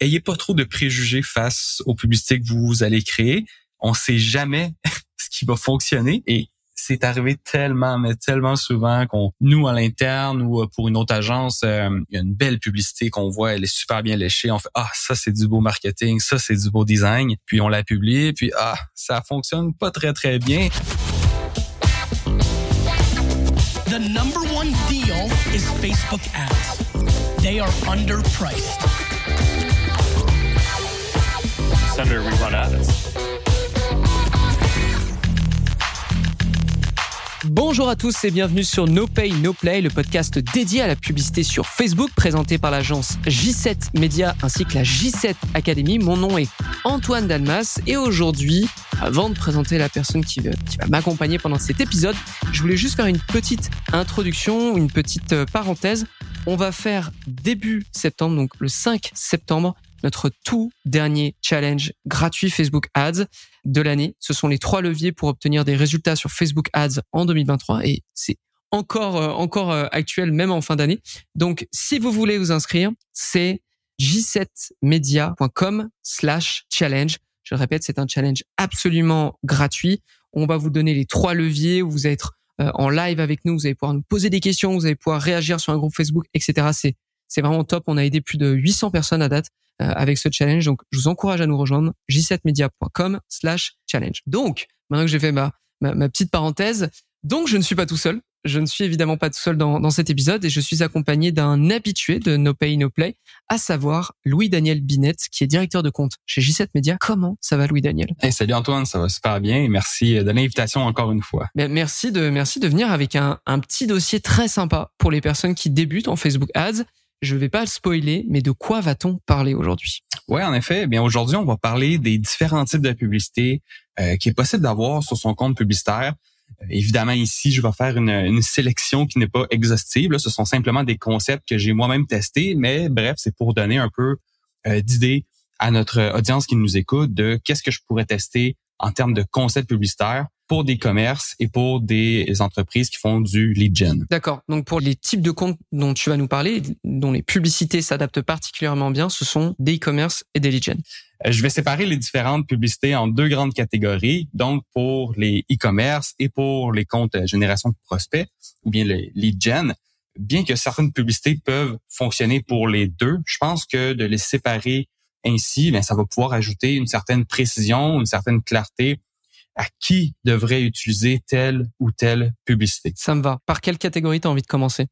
ayez pas trop de préjugés face aux publicités que vous allez créer. On sait jamais ce qui va fonctionner et c'est arrivé tellement, mais tellement souvent qu'on, nous à l'interne ou euh, pour une autre agence, euh, il y a une belle publicité qu'on voit, elle est super bien léchée. On fait ah ça c'est du beau marketing, ça c'est du beau design, puis on l'a publié, puis ah ça fonctionne pas très très bien. The number one deal is Facebook ads. They are underpriced. Bonjour à tous et bienvenue sur No Pay No Play, le podcast dédié à la publicité sur Facebook présenté par l'agence J7 Media ainsi que la J7 Academy. Mon nom est Antoine Dalmas et aujourd'hui, avant de présenter la personne qui va, va m'accompagner pendant cet épisode, je voulais juste faire une petite introduction, une petite euh, parenthèse. On va faire début septembre, donc le 5 septembre, notre tout dernier challenge gratuit Facebook Ads de l'année. Ce sont les trois leviers pour obtenir des résultats sur Facebook Ads en 2023 et c'est encore euh, encore euh, actuel même en fin d'année. Donc si vous voulez vous inscrire, c'est j7media.com slash challenge. Je le répète, c'est un challenge absolument gratuit. On va vous donner les trois leviers vous allez être euh, en live avec nous, vous allez pouvoir nous poser des questions, vous allez pouvoir réagir sur un groupe Facebook, etc. C'est c'est vraiment top. On a aidé plus de 800 personnes à date euh, avec ce challenge. Donc, je vous encourage à nous rejoindre j7media.com slash challenge. Donc, maintenant que j'ai fait ma, ma, petite parenthèse, donc je ne suis pas tout seul. Je ne suis évidemment pas tout seul dans, dans cet épisode et je suis accompagné d'un habitué de No Pay No Play, à savoir Louis-Daniel Binet, qui est directeur de compte chez J7 Media. Comment ça va, Louis-Daniel? Salut Antoine, ça va super bien et merci de l'invitation encore une fois. merci de merci de venir avec un, un petit dossier très sympa pour les personnes qui débutent en Facebook Ads je vais pas le spoiler, mais de quoi va-t-on parler aujourd'hui? Oui, en effet. Eh bien aujourd'hui, on va parler des différents types de publicité euh, qui est possible d'avoir sur son compte publicitaire. Euh, évidemment, ici, je vais faire une, sélection qui n'est pas exhaustive. Ce sont simplement des concepts que j'ai moi-même testés, mais bref, c'est pour donner un peu euh, d'idées à notre audience qui nous écoute de qu'est-ce que je pourrais tester en termes de concepts publicitaires pour des commerces et pour des entreprises qui font du lead gen. D'accord. Donc pour les types de comptes dont tu vas nous parler, dont les publicités s'adaptent particulièrement bien, ce sont des e-commerce et des lead gen. Euh, je vais séparer les différentes publicités en deux grandes catégories. Donc pour les e-commerce et pour les comptes euh, génération de prospects ou bien le lead gen. Bien que certaines publicités peuvent fonctionner pour les deux, je pense que de les séparer ainsi, bien, ça va pouvoir ajouter une certaine précision, une certaine clarté à qui devrait utiliser telle ou telle publicité. Ça me va. Par quelle catégorie tu as envie de commencer?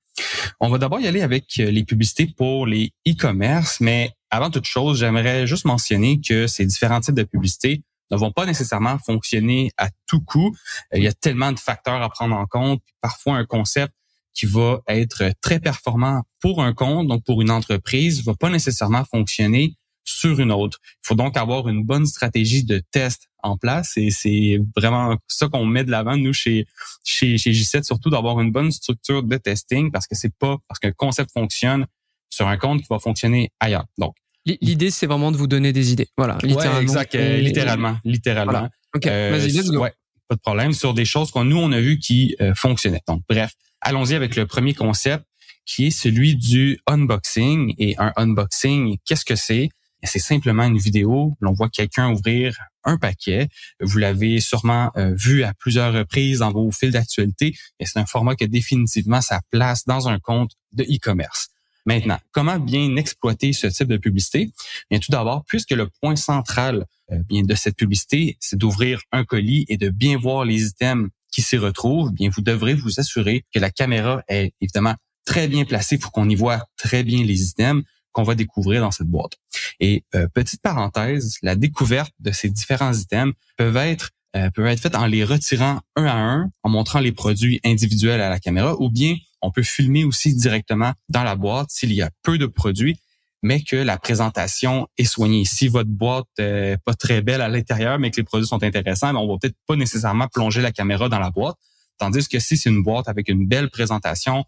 On va d'abord y aller avec euh, les publicités pour les e-commerce, mais avant toute chose, j'aimerais juste mentionner que ces différents types de publicités ne vont pas nécessairement fonctionner à tout coup. Il y a tellement de facteurs à prendre en compte. Parfois, un concept qui va être très performant pour un compte, donc pour une entreprise, va pas nécessairement fonctionner sur une autre. Il faut donc avoir une bonne stratégie de test en place et c'est vraiment ça qu'on met de l'avant nous chez chez chez J7 surtout d'avoir une bonne structure de testing parce que c'est pas parce qu'un concept fonctionne sur un compte qui va fonctionner ailleurs. Donc l'idée c'est vraiment de vous donner des idées. Voilà, littéralement. exact, euh, littéralement, littéralement. OK, euh, vas-y, let's go. pas de problème sur des choses qu'on nous on a vu qui euh, fonctionnaient. Donc bref, allons-y avec le premier concept qui est celui du unboxing et un unboxing, qu'est-ce que c'est? C'est simplement une vidéo. L'on voit quelqu'un ouvrir un paquet. Vous l'avez sûrement euh, vu à plusieurs reprises dans vos fils d'actualité. C'est un format qui a définitivement sa place dans un compte de e-commerce. Maintenant, comment bien exploiter ce type de publicité? Bien tout d'abord, puisque le point central euh, de cette publicité, c'est d'ouvrir un colis et de bien voir les items qui s'y retrouvent, bien vous devrez vous assurer que la caméra est évidemment très bien placée pour qu'on y voit très bien les items qu'on va découvrir dans cette boîte. Et euh, petite parenthèse, la découverte de ces différents items peuvent être euh, peut être faite en les retirant un à un, en montrant les produits individuels à la caméra, ou bien on peut filmer aussi directement dans la boîte s'il y a peu de produits, mais que la présentation est soignée. Si votre boîte est pas très belle à l'intérieur, mais que les produits sont intéressants, ben, on va peut-être pas nécessairement plonger la caméra dans la boîte. Tandis que si c'est une boîte avec une belle présentation,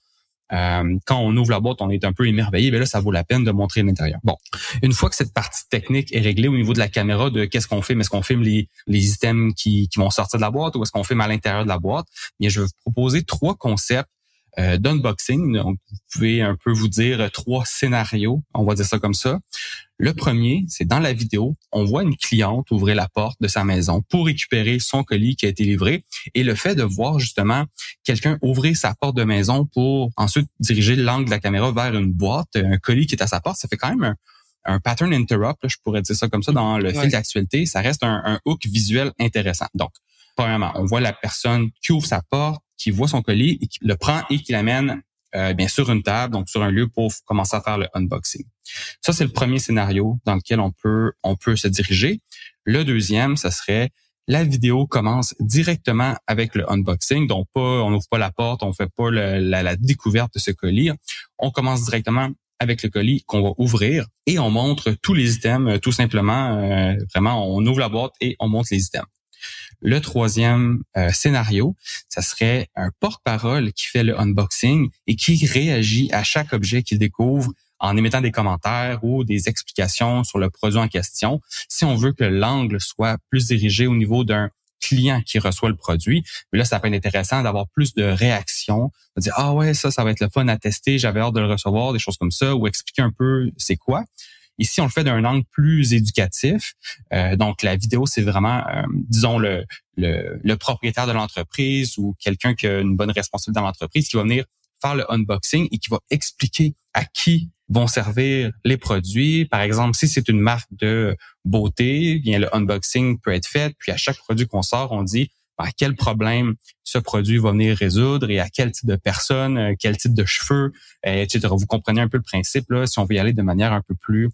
euh, quand on ouvre la boîte, on est un peu émerveillé, mais là, ça vaut la peine de montrer l'intérieur. Bon, une fois que cette partie technique est réglée au niveau de la caméra, de qu'est-ce qu'on fait, est-ce qu'on filme les, les items qui, qui vont sortir de la boîte ou est-ce qu'on filme à l'intérieur de la boîte, bien, je vais vous proposer trois concepts euh, d'unboxing. Donc, vous pouvez un peu vous dire trois scénarios, on va dire ça comme ça. Le premier, c'est dans la vidéo, on voit une cliente ouvrir la porte de sa maison pour récupérer son colis qui a été livré. Et le fait de voir justement quelqu'un ouvrir sa porte de maison pour ensuite diriger l'angle de la caméra vers une boîte, un colis qui est à sa porte, ça fait quand même un, pattern interrupt, je pourrais dire ça comme ça dans le fil d'actualité. Ça reste un, un hook visuel intéressant. Donc, premièrement, on voit la personne qui ouvre sa porte, qui voit son colis, qui le prend et qui l'amène euh, bien sur une table, donc sur un lieu pour commencer à faire le unboxing. Ça, c'est le premier scénario dans lequel on peut, on peut se diriger. Le deuxième, ça serait la vidéo commence directement avec le unboxing, donc pas, on n'ouvre pas la porte, on fait pas la, découverte de ce colis. On commence directement avec le colis qu'on va ouvrir et on montre tous les items, tout simplement. Euh, vraiment, on ouvre la boîte et on montre les items. Le troisième euh, scénario, ça serait un porte-parole qui fait le unboxing et qui réagit à chaque objet qu'il découvre en émettant des commentaires ou des explications sur le produit en question. Si on veut que l'angle soit plus dirigé au niveau d'un client qui reçoit le produit. Mais là, ça peut être intéressant d'avoir plus de réactions, de dire ah ouais ça, ça va être le fun à tester, j'avais hâte de le recevoir, des choses comme ça, ou expliquer un peu c'est quoi. Ici, on le fait d'un angle plus éducatif. Euh, donc, la vidéo, c'est vraiment, euh, disons, le, le, propriétaire de l'entreprise ou quelqu'un qui a une bonne responsabilité dans l'entreprise qui va venir faire le unboxing et qui va expliquer à qui vont servir les produits. Par exemple, si c'est une marque de beauté, bien le unboxing peut être fait. Puis à chaque produit qu'on sort, on dit à ben, quel problème ce produit va venir résoudre et à quel type de personne, euh, quel type de cheveux, etc. Vous comprenez un peu le principe là, si on veut y aller de manière un peu plus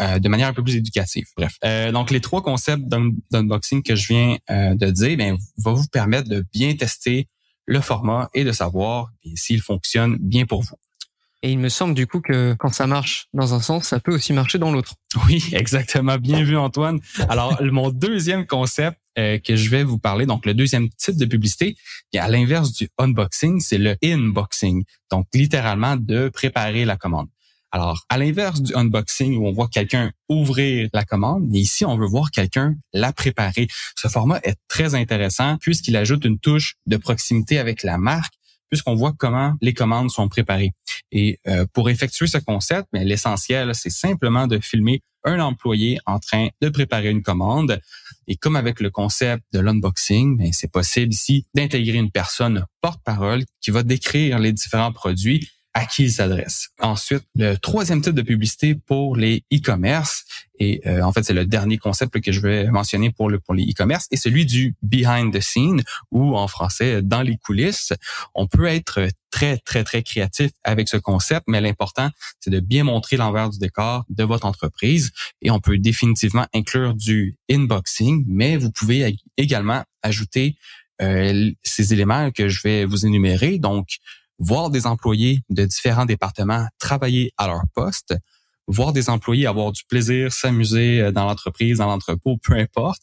euh, de manière un peu plus éducative. Bref, euh, donc les trois concepts d'unboxing que je viens euh, de dire, ben, va vous permettre de bien tester le format et de savoir s'il fonctionne bien pour vous. Et il me semble du coup que quand ça marche dans un sens, ça peut aussi marcher dans l'autre. Oui, exactement. Bien vu, Antoine. Alors, mon deuxième concept que je vais vous parler, donc le deuxième type de publicité, à l'inverse du unboxing, c'est le inboxing. Donc, littéralement, de préparer la commande. Alors, à l'inverse du unboxing où on voit quelqu'un ouvrir la commande, mais ici, on veut voir quelqu'un la préparer. Ce format est très intéressant puisqu'il ajoute une touche de proximité avec la marque puisqu'on voit comment les commandes sont préparées. Et euh, pour effectuer ce concept, mais l'essentiel, c'est simplement de filmer un employé en train de préparer une commande. Et comme avec le concept de l'unboxing, ben, c'est possible ici d'intégrer une personne porte-parole qui va décrire les différents produits à qui il s'adresse. Ensuite, le troisième type de publicité pour les e-commerce, et euh, en fait c'est le dernier concept que je vais mentionner pour le pour les e-commerce, est celui du behind the scene ou en français dans les coulisses. On peut être très très très créatif avec ce concept, mais l'important c'est de bien montrer l'envers du décor de votre entreprise et on peut définitivement inclure du inboxing, mais vous pouvez également ajouter euh, ces éléments que je vais vous énumérer. Donc, voir des employés de différents départements travailler à leur poste, voir des employés avoir du plaisir, s'amuser euh, dans l'entreprise, dans l'entrepôt, peu importe.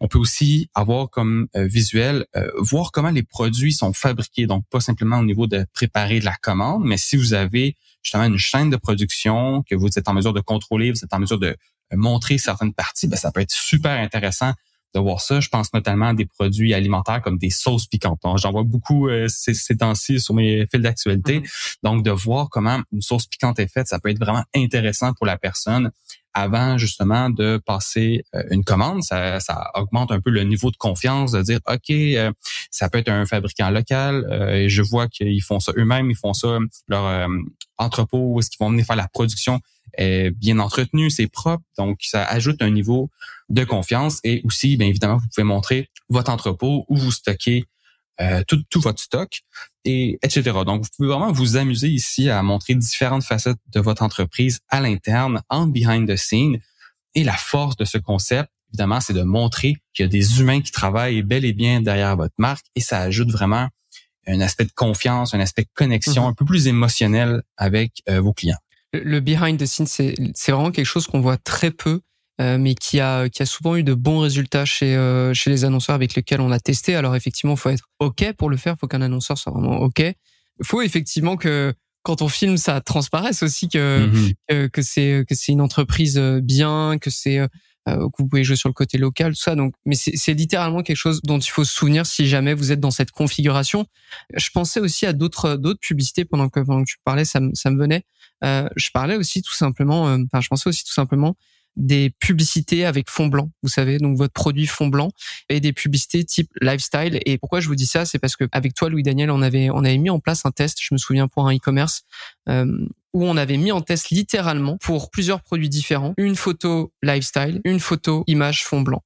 On peut aussi avoir comme euh, visuel, euh, voir comment les produits sont fabriqués, donc pas simplement au niveau de préparer de la commande, mais si vous avez justement une chaîne de production que vous êtes en mesure de contrôler, vous êtes en mesure de montrer certaines parties, ben, ça peut être super intéressant de voir ça. Je pense notamment à des produits alimentaires comme des sauces piquantes. J'en vois beaucoup euh, ces, ces temps-ci sur mes fils d'actualité. Mm-hmm. Donc, de voir comment une sauce piquante est faite, ça peut être vraiment intéressant pour la personne avant justement de passer euh, une commande. Ça, ça, augmente un peu le niveau de confiance, de dire, OK, euh, ça peut être un fabricant local et je vois qu'ils font ça eux-mêmes, ils font ça, leur entrepôt, où est-ce qu'ils vont venir faire la production est bien entretenu, c'est propre, donc ça ajoute un niveau de confiance et aussi, bien évidemment, vous pouvez montrer votre entrepôt où vous stockez euh, tout, tout, votre stock et etc. Donc, vous pouvez vraiment vous amuser ici à montrer différentes facettes de votre entreprise à l'interne, en behind the scene. Et la force de ce concept, évidemment, c'est de montrer qu'il y a des humains qui travaillent bel et bien derrière votre marque et ça ajoute vraiment un aspect de confiance, un aspect de connexion mm-hmm. un peu plus émotionnel avec euh, vos clients. Le, behind the scenes, c'est vraiment quelque chose qu'on voit très peu, euh, mais qui a, qui a souvent eu de bons résultats chez, euh, chez les annonceurs avec lesquels on a testé. Alors effectivement, il faut être OK pour le faire, il faut qu'un annonceur soit vraiment OK. Il faut effectivement que quand on filme, ça transparaisse aussi que, mm-hmm. que, que c'est que c'est une entreprise bien, que c'est que vous pouvez jouer sur le côté local, tout ça. Donc, mais c'est littéralement quelque chose dont il faut se souvenir si jamais vous êtes dans cette configuration. Je pensais aussi à d'autres d'autres publicités pendant que pendant que tu parlais, ça, ça me venait. je parlais aussi tout simplement, enfin, je pensais aussi tout simplement des publicités avec fond blanc, vous savez, donc votre produit fond blanc et des publicités type lifestyle. Et pourquoi je vous dis ça, c'est parce que avec toi, Louis Daniel, on avait on avait mis en place un test. Je me souviens pour un e-commerce euh, où on avait mis en test littéralement pour plusieurs produits différents une photo lifestyle, une photo image fond blanc.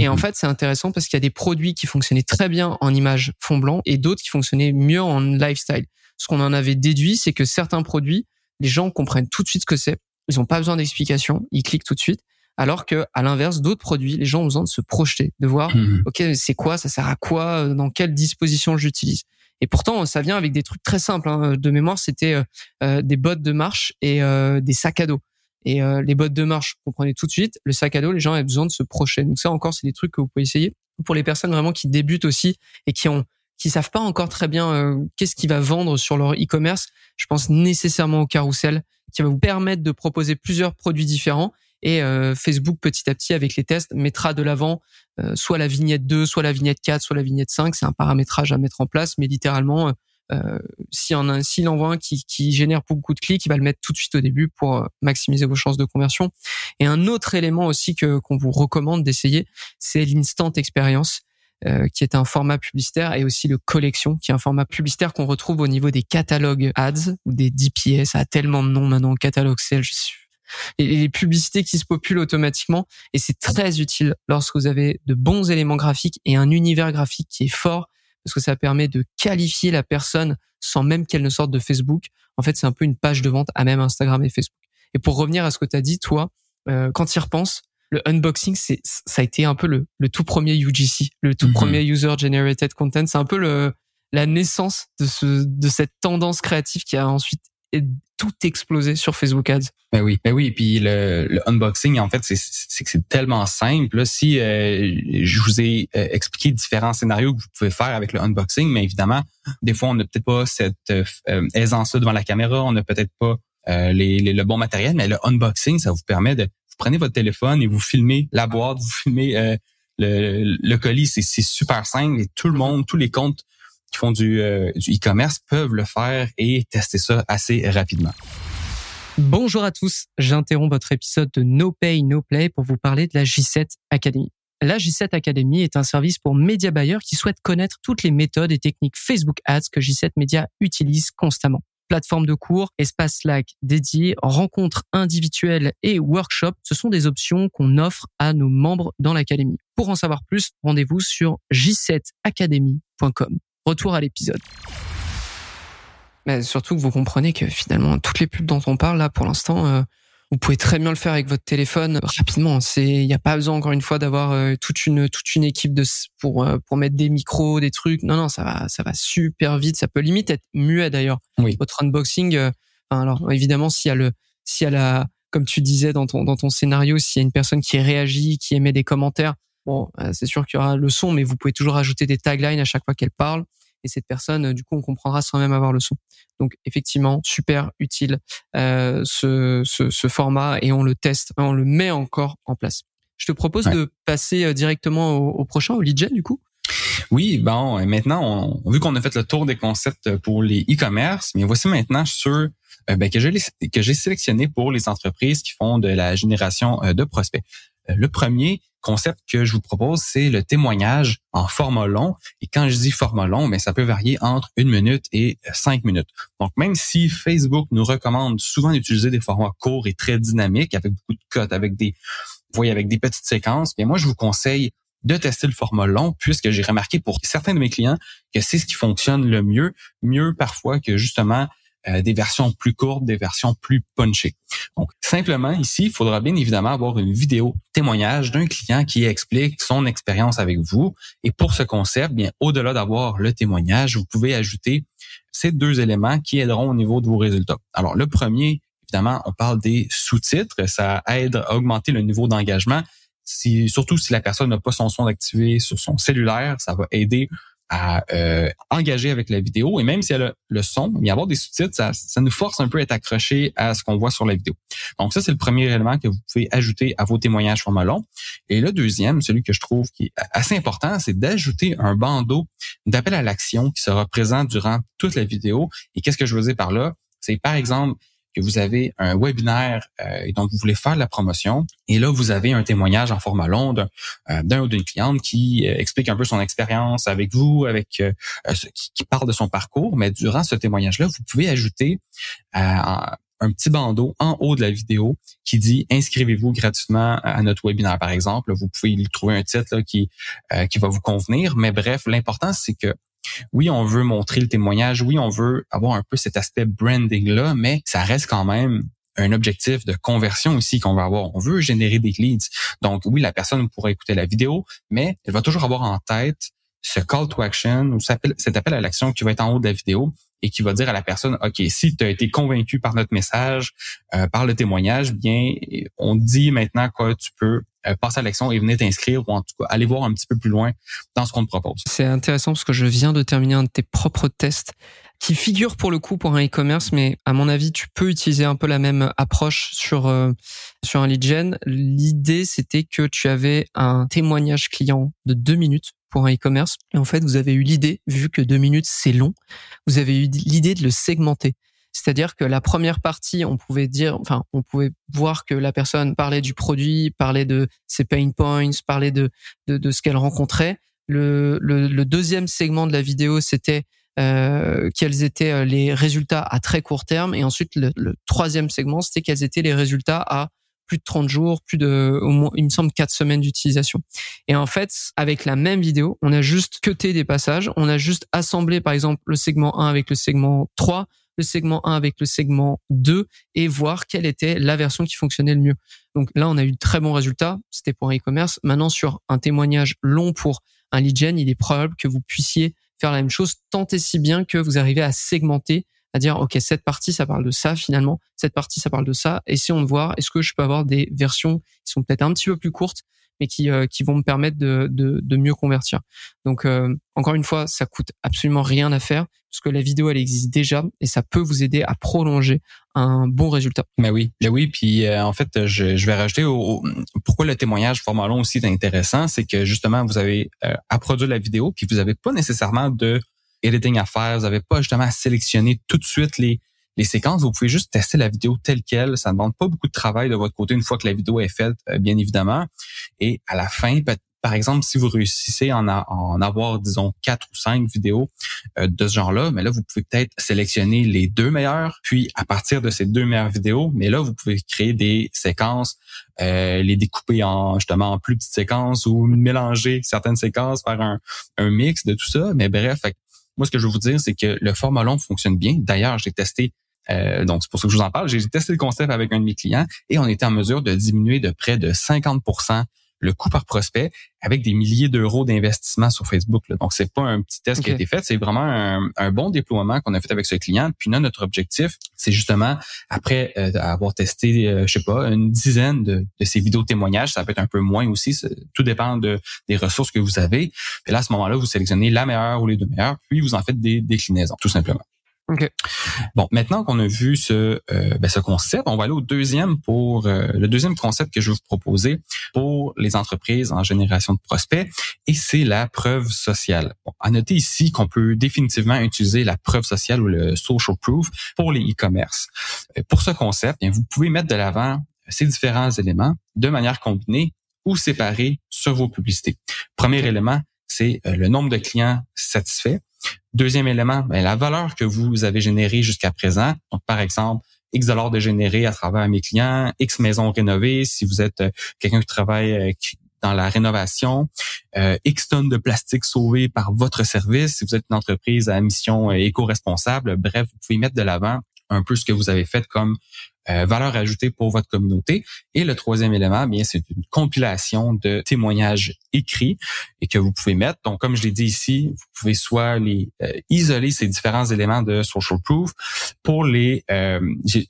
Et en mhm. fait, c'est intéressant parce qu'il y a des produits qui fonctionnaient très bien en image fond blanc et d'autres qui fonctionnaient mieux en lifestyle. Ce qu'on en avait déduit, c'est que certains produits, les gens comprennent tout de suite ce que c'est ils n'ont pas besoin d'explication, ils cliquent tout de suite. Alors que, à l'inverse, d'autres produits, les gens ont besoin de se projeter, de voir, mhm. ok, c'est quoi, ça sert à quoi, euh, dans quelle disposition j'utilise. Et pourtant, ça vient avec des trucs très simples. Hein. De mémoire, c'était euh, euh, des bottes de marche et des sacs à dos. Et les bottes de marche, vous comprenez tout de suite. Le sac à dos, les gens avaient besoin de se projeter. Donc ça, encore, c'est des trucs que vous pouvez essayer. Pour les personnes vraiment qui débutent aussi et qui ont qui savent pas encore très bien qu'est-ce qui va vendre sur leur e-commerce, je pense nécessairement au carrousel qui va vous permettre de proposer plusieurs produits différents. Et euh, Facebook, petit à petit, avec les tests, mettra de l'avant euh, soit la vignette 2, soit la vignette 4, soit la vignette 5. C'est un paramétrage à mettre en place, mais littéralement, euh, s'il en a, un qui, qui génère beaucoup de clics, il va le mettre tout de suite au début pour euh, maximiser vos chances de conversion. Et un autre élément aussi que qu'on vous recommande d'essayer, c'est l'instant expérience. Euh, qui est un format publicitaire, et aussi le collection, qui est un format publicitaire qu'on retrouve au niveau des catalogues ads ou des DPS. Ça a tellement de noms maintenant, catalogue sales. Et les publicités qui se populent automatiquement, et c'est très utile lorsque vous avez de bons éléments graphiques et un univers graphique qui est fort, parce que ça permet de qualifier la personne sans même qu'elle ne sorte de Facebook. En fait, c'est un peu une page de vente à même Instagram et Facebook. Et pour revenir à ce que tu as dit, toi, euh, quand tu y repenses, le unboxing, c'est ça a été un peu le, le tout premier UGC, le tout mhm. premier user generated content. C'est un peu le la naissance de ce de cette tendance créative qui a ensuite tout explosé sur Facebook Ads. Ben oui, ben oui. Et puis le, le unboxing, en fait, c'est que c'est tellement simple. si euh, je vous ai euh, expliqué différents scénarios que vous pouvez faire avec le unboxing, mais évidemment, des fois, on n'a peut-être pas cette euh, aisance devant la caméra, on n'a peut-être pas les, les, le bon matériel, mais le unboxing, ça vous permet de prenez votre téléphone et vous filmez la boîte, vous filmez euh, le, le, colis. C'est super simple et tout le monde, tous les comptes qui font du, euh, du e-commerce peuvent le faire et tester ça assez rapidement. Bonjour à tous, j'interromps votre épisode de No Pay No Play pour vous parler de la J7 Academy. La J7 Academy est un service pour média buyers qui souhaitent connaître toutes les méthodes et techniques Facebook Ads que J7 Media utilise constamment plateforme de cours, espace Slack dédié, rencontres individuelles et workshops. Ce sont des options qu'on offre à nos membres dans l'académie. Pour en savoir plus, rendez-vous sur j7academy.com. Retour à l'épisode. Mais surtout que vous comprenez que finalement toutes les pubs dont on parle là pour l'instant, euh, vous pouvez très bien le faire avec votre téléphone rapidement. C'est, il n'y a pas besoin encore une fois d'avoir euh, toute une toute une équipe de pour euh, pour mettre des micros, des trucs. Non non, ça va ça va super vite. Ça peut limite être muet d'ailleurs. Oui. Votre unboxing. Euh, alors évidemment, s'il y a le s'il y a la comme tu disais dans ton dans ton scénario, s'il y a une personne qui réagit, qui émet des commentaires, bon, c'est sûr qu'il y aura le son, mais vous pouvez toujours ajouter des taglines à chaque fois qu'elle parle et cette personne, euh, du coup, on comprendra sans même avoir le son. Donc, effectivement, super utile euh, ce, ce, ce, format et on le teste, on le met encore en place. Je te propose de passer euh, directement au, au, prochain, au lead gen, du coup. Oui, bon, maintenant, on, vu qu'on a fait le tour des concepts pour les e-commerce, mais voici maintenant sur ben, que j'ai sélectionné pour les entreprises qui font de la génération de prospects. Le premier concept que je vous propose, c'est le témoignage en format long. Et quand je dis format long, mais ça peut varier entre une minute et cinq minutes. Donc, même si Facebook nous recommande souvent d'utiliser des formats courts et très dynamiques, avec beaucoup de cotes, avec des, vous voyez, avec des petites séquences, bien moi, je vous conseille de tester le format long, puisque j'ai remarqué pour certains de mes clients que c'est ce qui fonctionne le mieux, mieux parfois que justement euh, des versions plus courtes, des versions plus punchées. Donc, simplement ici, il faudra bien évidemment avoir une vidéo témoignage d'un client qui explique son expérience avec vous. Et pour ce concept, bien au-delà d'avoir le témoignage, vous pouvez ajouter ces deux éléments qui aideront au niveau de vos résultats. Alors, le premier, évidemment, on parle des sous-titres. Ça aide à augmenter le niveau d'engagement. Surtout si la personne n'a pas son son activé sur son cellulaire, ça va aider à euh, engager avec la vidéo. Et même si elle a le son, y avoir des sous-titres, ça, nous force un peu à être accroché à ce qu'on voit sur la vidéo. Donc ça, c'est le premier élément que vous pouvez ajouter à vos témoignages format. Et le deuxième, celui que je trouve qui est assez important, c'est d'ajouter un bandeau d'appel à l'action qui sera présent durant toute la vidéo. Et qu'est-ce que je veux dire par là? C'est par exemple que vous avez un webinaire euh, dont vous voulez faire la promotion, et là vous avez un témoignage en format long d'un euh, ou d'une cliente qui euh, explique un peu son expérience avec vous, avec euh, qui, qui, parle de son parcours. Mais durant ce témoignage-là, vous pouvez ajouter un petit bandeau en haut de la vidéo qui dit inscrivez-vous gratuitement à notre webinaire par exemple. Vous pouvez y trouver un titre qui qui va vous convenir, mais bref, l'important c'est que oui, on veut montrer le témoignage, oui, on veut avoir un peu cet aspect branding-là, mais ça reste quand même un objectif de conversion aussi qu'on va avoir. On veut générer des leads. Donc oui, la personne pourra écouter la vidéo, mais elle va toujours avoir en tête ce call to action ou cet appel à l'action qui va être en haut de la vidéo et qui va dire à la personne, OK, si tu as été convaincu par notre message, euh, par le témoignage, bien, on dit maintenant que tu peux passer à l'action et venir t'inscrire ou en tout cas aller voir un petit peu plus loin dans ce qu'on te propose. C'est intéressant parce que je viens de terminer un de tes propres tests qui figure pour le coup pour un e-commerce, mais à mon avis, tu peux utiliser un peu la même approche sur euh, sur un lead gen. L'idée, c'était que tu avais un témoignage client de deux minutes pour un e-commerce. Et en fait, vous avez eu l'idée, vu que deux minutes c'est long, vous avez eu l'idée de le segmenter. C'est-à-dire que la première partie, on pouvait dire, enfin, on pouvait voir que la personne parlait du produit, parlait de ses pain points, parlait de de, de ce qu'elle rencontrait. Le, le, le, deuxième segment de la vidéo, c'était euh, quels étaient euh, les résultats à très court terme, et ensuite le, le troisième segment, c'était quels étaient les résultats à plus de 30 jours, plus de, au moins, il me semble, 4 semaines d'utilisation. Et en fait, avec la même vidéo, on a juste cuté des passages, on a juste assemblé, par exemple, le segment 1 avec le segment 3, le segment 1 avec le segment 2 et voir quelle était la version qui fonctionnait le mieux. Donc là, on a eu de très bons résultats. C'était pour un e-commerce. Maintenant, sur un témoignage long pour un lead gen, il est probable que vous puissiez faire la même chose, tant et si bien que vous arrivez à segmenter à dire ok cette partie ça parle de ça finalement cette partie ça parle de ça essayons de voir est-ce que je peux avoir des versions qui sont peut-être un petit peu plus courtes mais qui euh, qui vont me permettre de de, de mieux convertir donc euh, encore une fois ça coûte absolument rien à faire parce que la vidéo elle existe déjà et ça peut vous aider à prolonger un bon résultat mais oui mais oui puis euh, en fait je, je vais rajouter au, pourquoi le témoignage format long aussi est intéressant c'est que justement vous avez à produire la vidéo puis vous avez pas nécessairement de editing à faire. Vous n'avez pas justement à sélectionner tout de suite les, les séquences. Vous pouvez juste tester la vidéo telle quelle. Ça ne demande pas beaucoup de travail de votre côté une fois que la vidéo est faite, euh, bien évidemment. Et à la fin, par exemple, si vous réussissez en, en avoir, disons, quatre ou cinq vidéos euh, de ce genre-là, mais là, vous pouvez peut-être sélectionner les deux meilleures, puis à partir de ces deux meilleures vidéos, mais là, vous pouvez créer des séquences, euh, les découper en justement en plus petites séquences ou mélanger certaines séquences, faire un, un mix de tout ça. Mais bref, moi, ce que je veux vous dire, c'est que le format long fonctionne bien. D'ailleurs, j'ai testé euh, donc, c'est pour ça que je vous en parle. J'ai testé le concept avec un de mes clients et on était en mesure de diminuer de près de 50% le coût par prospect avec des milliers d'euros d'investissement sur Facebook. Là. Donc, c'est pas un petit test qui a été fait, c'est vraiment un, bon déploiement qu'on a fait avec ce client. Puis là, notre objectif, c'est justement, après euh, avoir testé, euh, je sais pas, une dizaine de, ces vidéos témoignages, ça peut être un peu moins aussi, tout dépend de, des ressources que vous avez. Et là, à ce moment-là, vous sélectionnez la meilleure ou les deux meilleures, puis vous en faites des déclinaisons, tout simplement. Okay. Bon, maintenant qu'on a vu ce euh, ben, ce concept, on va aller au deuxième pour euh, le deuxième concept que je vais vous proposer pour les entreprises en génération de prospects, et c'est la preuve sociale. Bon, à noter ici qu'on peut définitivement utiliser la preuve sociale ou le social proof pour les e-commerce. Euh, pour ce concept, bien, vous pouvez mettre de l'avant ces différents éléments de manière combinée ou séparée sur vos publicités. Premier élément, c'est le nombre de clients satisfaits. Deuxième élément, ben, la valeur que vous avez générée jusqu'à présent. Par exemple, X dollars de générer à travers mes clients, X maisons rénovées, si vous êtes euh, quelqu'un qui travaille euh, dans la rénovation, euh, X tonnes de plastique sauvées par votre service, si vous êtes une entreprise à mission éco-responsable, bref, vous pouvez mettre de l'avant un peu ce que vous avez fait comme euh, valeur ajoutée pour votre communauté. Et le troisième élément, bien, c'est une compilation de témoignages écrits et que vous pouvez mettre. Donc, comme je l'ai dit ici, vous pouvez soit les euh, isoler ces différents éléments de social proof pour les euh,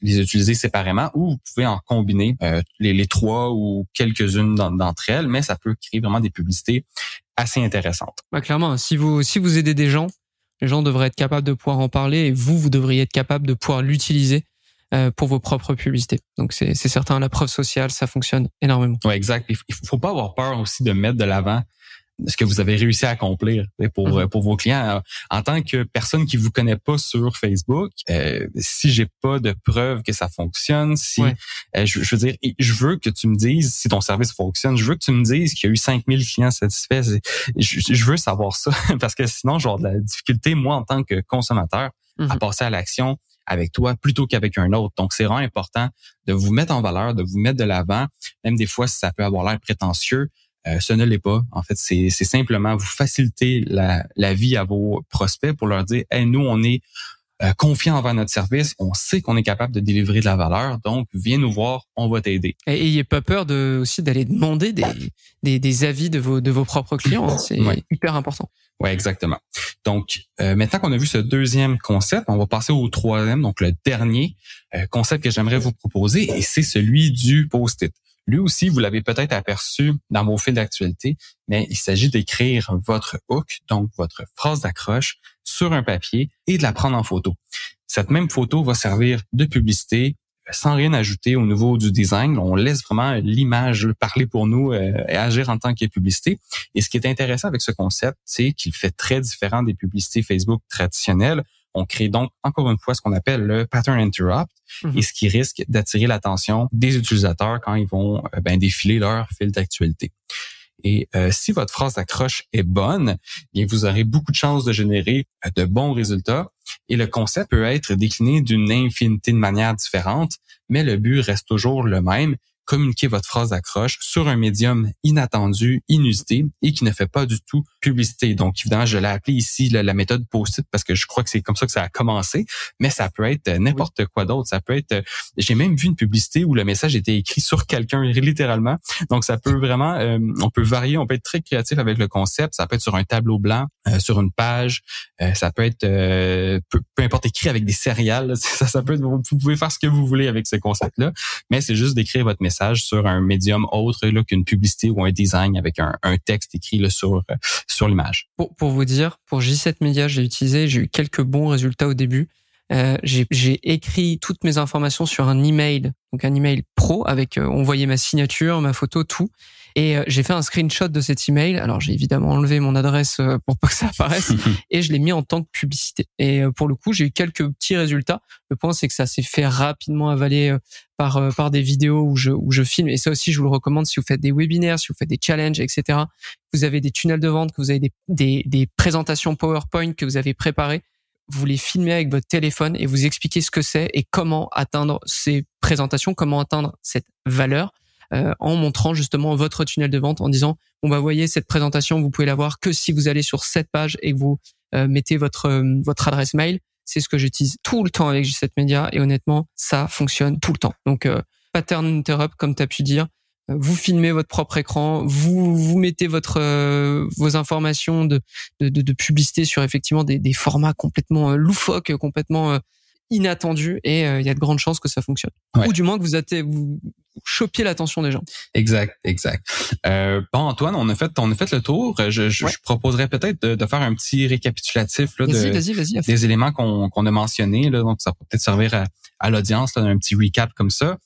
les utiliser séparément ou vous pouvez en combiner les, les trois ou quelques-unes d'entre elles, mais ça peut créer vraiment des publicités assez intéressante. Bah, clairement, si vous si vous aidez des gens, les gens devraient être capables de pouvoir en parler et vous vous devriez être capable de pouvoir l'utiliser euh, pour vos propres publicités. Donc c'est certain, la preuve sociale, ça fonctionne énormément. Ouais, exact. Il faut pas avoir peur aussi de mettre de l'avant ce que vous avez réussi à accomplir pour Mhm. euh, pour vos clients en tant que personne qui vous connaît pas sur Facebook euh, si j'ai pas de preuves que ça fonctionne si euh, je, je veux dire je veux que tu me dises si ton service fonctionne je veux que tu me dises qu'il y a eu 5000 clients satisfaits je, je veux savoir ça parce que sinon avoir de la difficulté moi en tant que consommateur à Mhm. passer à l'action avec toi plutôt qu'avec un autre. Donc, c'est vraiment important de vous mettre en valeur, de vous mettre de l'avant, même des fois si ça peut avoir l'air prétentieux. Euh, ce ne l'est pas. En fait, c'est simplement vous faciliter la, la vie à vos prospects pour leur dire, hey, nous, on est euh, confiants envers notre service, on sait qu'on est capable de délivrer de la valeur, donc viens nous voir, on va t'aider. Et ayez pas peur de aussi d'aller demander des, des des avis de vos de vos propres clients. hein. C'est Ouais. hyper important. Ouais, exactement. Donc, euh, maintenant qu'on a vu ce deuxième concept, on va passer au troisième, donc le dernier euh, concept que j'aimerais vous proposer, et c'est celui du post-it. Lui aussi, vous l'avez peut-être aperçu dans vos fils d'actualité, mais il s'agit d'écrire votre hook, donc votre phrase d'accroche, sur un papier et de la prendre en photo. Cette même photo va servir de publicité euh, sans rien ajouter au niveau du design. On laisse vraiment l'image parler pour nous euh, et agir en tant que publicité. Et ce qui est intéressant avec ce concept, c'est qu'il fait très différent des publicités Facebook traditionnelles. On crée donc encore une fois ce qu'on appelle le pattern interrupt Mhm. et ce qui risque d'attirer l'attention des utilisateurs quand ils vont euh, ben, défiler leur fil d'actualité. Et euh, si votre phrase d'accroche est bonne, bien vous aurez beaucoup de chances de générer euh, de bons résultats. Et le concept peut être décliné d'une infinité de manières différentes, mais le but reste toujours le même communiquer votre phrase d'accroche sur un médium inattendu, inusité et qui ne fait pas du tout publicité. Donc, évidemment, je l'ai appelé ici la, la méthode post-it parce que je crois que c'est comme ça que ça a commencé, mais ça peut être euh, n'importe quoi d'autre. Ça peut être, euh, j'ai même vu une publicité où le message était écrit sur quelqu'un littéralement. Donc, ça peut vraiment, euh, on peut varier, on peut être très créatif avec le concept. Ça peut être sur un tableau blanc, sur une page. Ça peut être, peu, peu importe, écrit avec des céréales. Ça, ça peut être, vous pouvez faire ce que vous voulez avec ce concept-là, mais c'est juste d'écrire votre message sur un médium autre qu'une publicité ou un design avec un, texte écrit euh, sur l'image. Pour, pour vous dire, pour J7 Media, j'ai utilisé, j'ai eu quelques bons résultats au début. Euh, j'ai écrit toutes mes informations sur un email, donc un email pro avec, euh, on voyait ma signature, ma photo, tout. Et euh, j'ai fait un screenshot de cet email. Alors j'ai évidemment enlevé mon adresse euh, pour pas que ça apparaisse et je l'ai mis en tant que publicité. Et euh, pour le coup, j'ai eu quelques petits résultats. Le point, c'est que ça s'est fait rapidement avaler euh, par euh, par des vidéos où je où je filme. Et ça aussi, je vous le recommande si vous faites des webinaires, si vous faites des challenges, etc. Vous avez des tunnels de vente, que vous avez des des, des présentations PowerPoint que vous avez préparées. Vous les filmez avec votre téléphone et vous expliquez ce que c'est et comment atteindre ces présentations, comment atteindre cette valeur euh, en montrant justement votre tunnel de vente en disant on va voyez cette présentation vous pouvez la voir que si vous allez sur cette page et que vous euh, mettez votre euh, votre adresse mail. C'est ce que j'utilise tout le temps avec G7 Media et honnêtement ça fonctionne tout le temps donc euh, pattern interrupt comme tu as pu dire vous filmez votre propre écran vous vous mettez votre euh, vos informations de, de de publicité sur effectivement des, des formats complètement euh, loufoques complètement euh, inattendus et il y a de grandes chances que ça fonctionne Ouais. ou du moins que vous atte- vous chopiez l'attention des gens Exact, exact. Euh, bon, Antoine, on a fait, on a fait le tour. Je, je, Ouais. je proposerais peut-être de, de faire un petit récapitulatif là, de, des éléments qu'on qu'on a mentionnés. Là, donc, ça peut peut-être servir à, à l'audience là, un petit recap comme ça.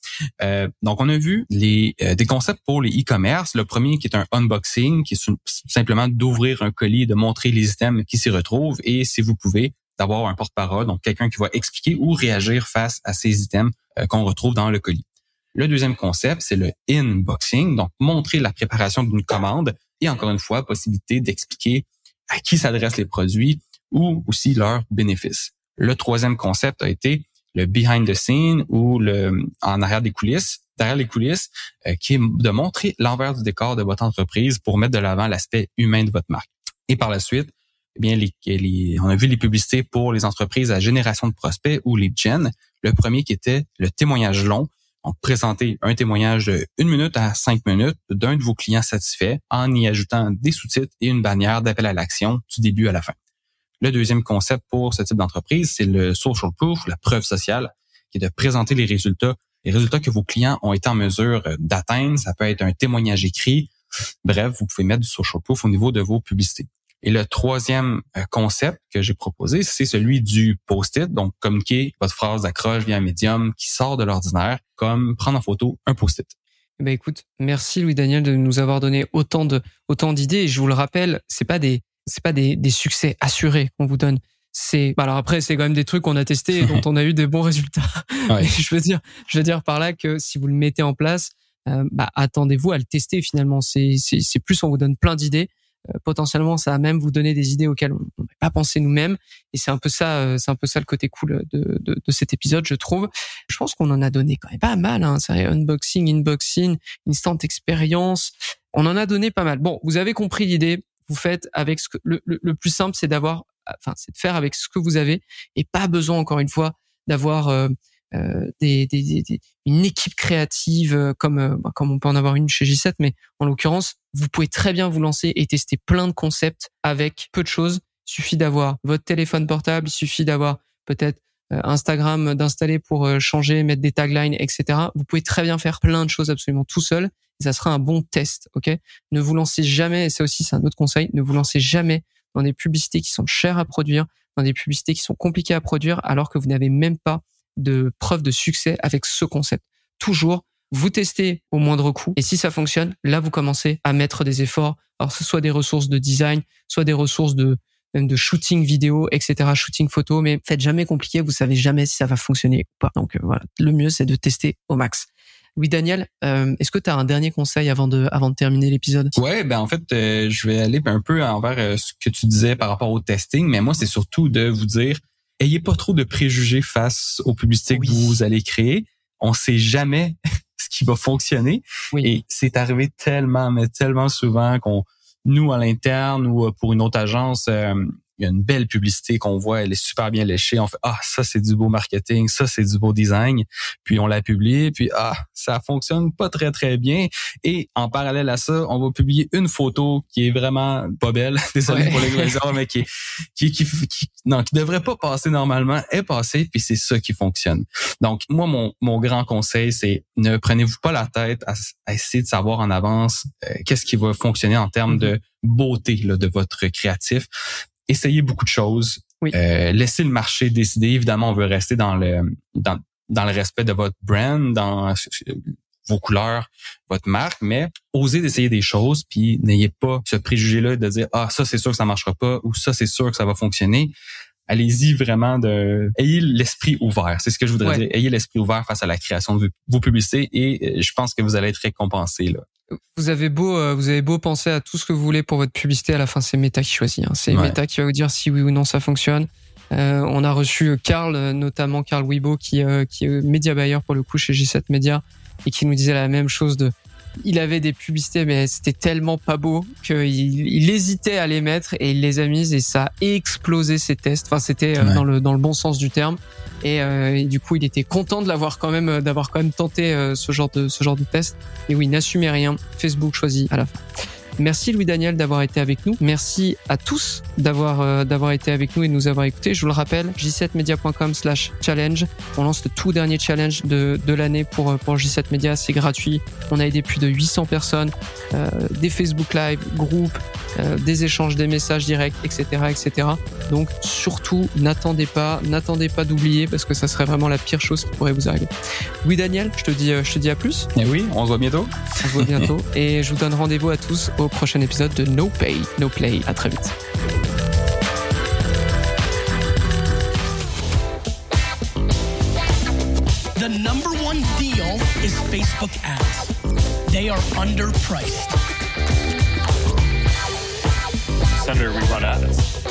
Euh, donc, on a vu les euh, des concepts pour les e-commerce. Le premier qui est un unboxing, qui est sim- simplement d'ouvrir un colis, de montrer les items qui s'y retrouvent et si vous pouvez d'avoir un porte-parole, donc quelqu'un qui va expliquer ou réagir face à ces items euh, qu'on retrouve dans le colis. Le deuxième concept, c'est le inboxing, donc montrer la préparation d'une commande et encore une fois, possibilité d'expliquer à qui s'adressent les produits ou aussi leurs bénéfices. Le troisième concept a été le behind the scene ou le en arrière des coulisses, derrière les coulisses, euh, qui est de montrer l'envers du décor de votre entreprise pour mettre de l'avant l'aspect humain de votre marque. Et par la suite, eh bien, les, les- on a vu les publicités pour les entreprises à génération de prospects ou les gen. Le premier qui était le témoignage long. Donc, présenter un témoignage de une minute à cinq minutes d'un de vos clients satisfaits en y ajoutant des sous-titres et une bannière d'appel à l'action du début à la fin. Le deuxième concept pour ce type d'entreprise, c'est le social proof, la preuve sociale, qui est de présenter les résultats, les résultats que vos clients ont été en mesure d'atteindre. Ça peut être un témoignage écrit, Bref, vous pouvez mettre du social proof au niveau de vos publicités. Et le troisième euh, concept que j'ai proposé, c'est celui du post-it, donc communiquer votre phrase d'accroche via un médium qui sort de l'ordinaire, comme prendre en photo un post-it. Eh ben écoute, merci Louis Daniel de nous avoir donné autant de autant d'idées. Et je vous le rappelle, c'est pas des c'est pas des, des succès assurés qu'on vous donne. C'est bah alors après c'est quand même des trucs qu'on a testés et dont on a eu des bons résultats. Ouais. je veux dire je veux dire par là que si vous le mettez en place, euh, bah attendez-vous à le tester finalement. C'est c'est c'est plus on vous donne plein d'idées. Euh, potentiellement ça va même vous donner des idées auxquelles on n'avait pas pensé nous-mêmes. Et c'est un peu ça euh, c'est un peu ça le côté cool de, de, de cet épisode je trouve. Je pense qu'on en a donné quand même pas mal. Hein. C'est unboxing, inboxing, instant expérience. On en a donné pas mal. Bon, vous avez compris l'idée. Vous faites avec ce que le, le, le plus simple, c'est d'avoir, enfin, c'est de faire avec ce que vous avez et pas besoin encore une fois d'avoir euh, des, des, des- des- une équipe créative euh, comme euh, bah, comme on peut en avoir une chez J7, mais en l'occurrence, vous pouvez très bien vous lancer et tester plein de concepts avec peu de choses. Il suffit d'avoir votre téléphone portable, il suffit d'avoir peut-être euh, Instagram d'installer pour euh, changer, mettre des taglines, etc. Vous pouvez très bien faire plein de choses absolument tout seul. Et ça sera un bon test, ok? Ne vous lancez jamais, et ça aussi c'est un autre conseil, ne vous lancez jamais dans des publicités qui sont chères à produire, dans des publicités qui sont compliquées à produire, alors que vous n'avez même pas de preuve de succès avec ce concept. Toujours, vous testez au moindre coût, et si ça fonctionne, là vous commencez à mettre des efforts. Alors ce soit des ressources de design, soit des ressources de même de shooting vidéo, etc., shooting photo, mais faites jamais compliqué, vous savez jamais si ça va fonctionner ou pas. Donc euh, voilà, le mieux c'est de tester au max. Louis Daniel, euh, est-ce que tu as un dernier conseil avant de avant de terminer l'épisode? Ouais, ben en fait, euh, je vais aller un peu envers ce que tu disais par rapport au testing, mais moi, c'est surtout de vous dire, ayez pas trop de préjugés face aux publicités Oui. que vous allez créer. On sait jamais ce qui va fonctionner. Oui. Et c'est arrivé tellement, mais tellement souvent qu'on, nous, à l'interne ou euh, pour une autre agence, euh, il y a une belle publicité qu'on voit, elle est super bien léchée. On fait, ah, ça, c'est du beau marketing, ça, c'est du beau design. Puis on l'a publié, puis ah, ça fonctionne pas très, très bien. Et en parallèle à ça, on va publier une photo qui est vraiment pas belle. Désolé Ouais. pour les glaiseurs, mais qui, qui, qui, qui, non, qui devrait pas passer normalement, est passée, puis c'est ça qui fonctionne. Donc, moi, mon, mon grand conseil, c'est ne prenez-vous pas la tête à, à essayer de savoir en avance euh, qu'est-ce qui va fonctionner en termes de beauté là, de votre créatif. Essayez beaucoup de choses. Oui. Euh, laissez le marché décider. Évidemment, on veut rester dans le dans, dans le respect de votre brand, dans vos couleurs, votre marque, mais osez d'essayer des choses, puis n'ayez pas ce préjugé-là de dire ah ça c'est sûr que ça marchera pas ou ça c'est sûr que ça va fonctionner. Allez-y vraiment de ayez l'esprit ouvert, c'est ce que je voudrais Ouais. dire. Ayez l'esprit ouvert face à la création de vos- vos publicités et euh, je pense que vous allez être récompensé là. Vous avez beau, euh, vous avez beau penser à tout ce que vous voulez pour votre publicité, à la fin c'est Meta qui choisit. hein. C'est Ouais. Meta qui va vous dire si oui ou non ça fonctionne. Euh, on a reçu Karl, euh, notamment Karl Weibo, qui, euh, qui est média buyer pour le coup chez G7 Media, et qui nous disait la même chose de. Il avait des publicités, mais c'était tellement pas beau qu'il il hésitait à les mettre et il les a mises et ça a explosé ses tests. Enfin, c'était euh, Ouais. dans le dans le bon sens du terme. Et, euh, et du coup, il était content de l'avoir quand même, euh, d'avoir quand même tenté euh, ce genre de ce genre de test. Et oui, n'assumez rien. Facebook choisit à la fin. Merci Louis Daniel d'avoir été avec nous. Merci à tous d'avoir euh, d'avoir été avec nous et de nous avoir écoutés. Je vous le rappelle, j7media.com slash challenge. On lance le tout dernier challenge de, de l'année pour, euh, pour J7 Media. C'est gratuit. On a aidé plus de 800 personnes, euh, des Facebook Live, groupes, euh, des échanges, des messages directs, etc., etc. Donc surtout, n'attendez pas, n'attendez pas d'oublier parce que ça serait vraiment la pire chose qui pourrait vous arriver. Louis Daniel, je te dis, euh, je te dis à plus. Et oui, on se voit bientôt. On se voit bientôt et je vous donne rendez-vous à tous au prochain épisode de No Pay, No Play. À très vite. The number one deal is Facebook ads. They are underpriced. Senator, we run ads.